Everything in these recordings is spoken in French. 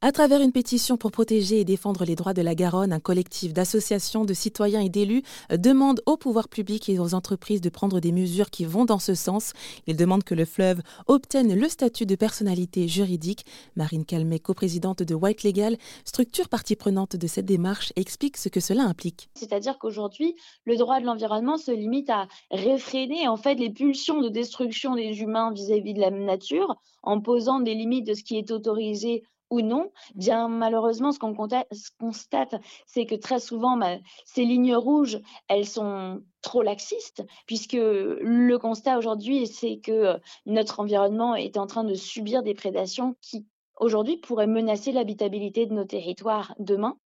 À travers une pétition pour protéger et défendre les droits de la Garonne, un collectif d'associations, de citoyens et d'élus demande aux pouvoirs publics et aux entreprises de prendre des mesures qui vont dans ce sens. Il demande que le fleuve obtienne le statut de personnalité juridique. Marine Calmet, coprésidente de White Legal, structure partie prenante de cette démarche, explique ce que cela implique. C'est-à-dire qu'aujourd'hui, le droit de l'environnement se limite à réfréner en fait les pulsions de destruction des humains vis-à-vis de la nature en posant des limites de ce qui est autorisé ou non, bien malheureusement, ce qu'on constate, c'est que très souvent, bah, ces lignes rouges, elles sont trop laxistes, puisque le constat aujourd'hui, c'est que euh, notre environnement est en train de subir des prédations qui aujourd'hui pourraient menacer l'habitabilité de nos territoires demain.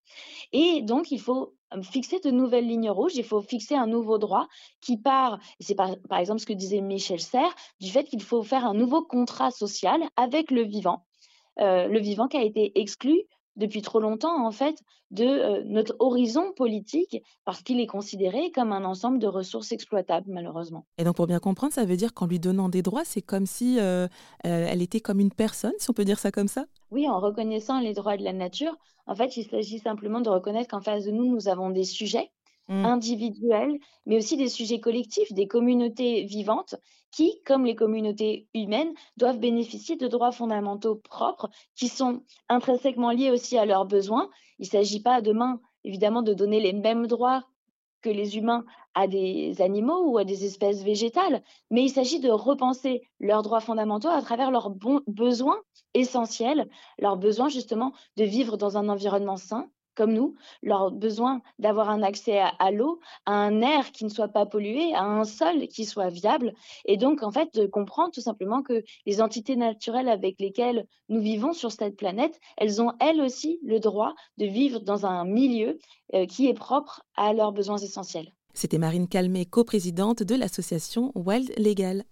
Et donc, il faut fixer de nouvelles lignes rouges, il faut fixer un nouveau droit qui part, c'est par, par, exemple ce que disait Michel Serres, du fait qu'il faut faire un nouveau contrat social avec le vivant, euh, le vivant qui a été exclu depuis trop longtemps, en fait, de euh, notre horizon politique, parce qu'il est considéré comme un ensemble de ressources exploitables, malheureusement. Et donc, pour bien comprendre, ça veut dire qu'en lui donnant des droits, c'est comme si euh, elle était comme une personne, si on peut dire ça comme ça? Oui, en reconnaissant les droits de la nature, en fait, il s'agit simplement de reconnaître qu'en face de nous, nous avons des sujets Mmh. individuels, mais aussi des sujets collectifs, des communautés vivantes qui, comme les communautés humaines, doivent bénéficier de droits fondamentaux propres qui sont intrinsèquement liés aussi à leurs besoins. Il ne s'agit pas demain, évidemment, de donner les mêmes droits que les humains à des animaux ou à des espèces végétales, mais il s'agit de repenser leurs droits fondamentaux à travers leurs besoins essentiels, leurs besoins justement de vivre dans un environnement sain, comme nous, leur besoin d'avoir un accès à, l'eau, à un air qui ne soit pas pollué, à un sol qui soit viable, et donc en fait de comprendre tout simplement que les entités naturelles avec lesquelles nous vivons sur cette planète, elles ont elles aussi le droit de vivre dans un milieu euh, qui est propre à leurs besoins essentiels. C'était Marine Calmet, coprésidente de l'association Wild Legal.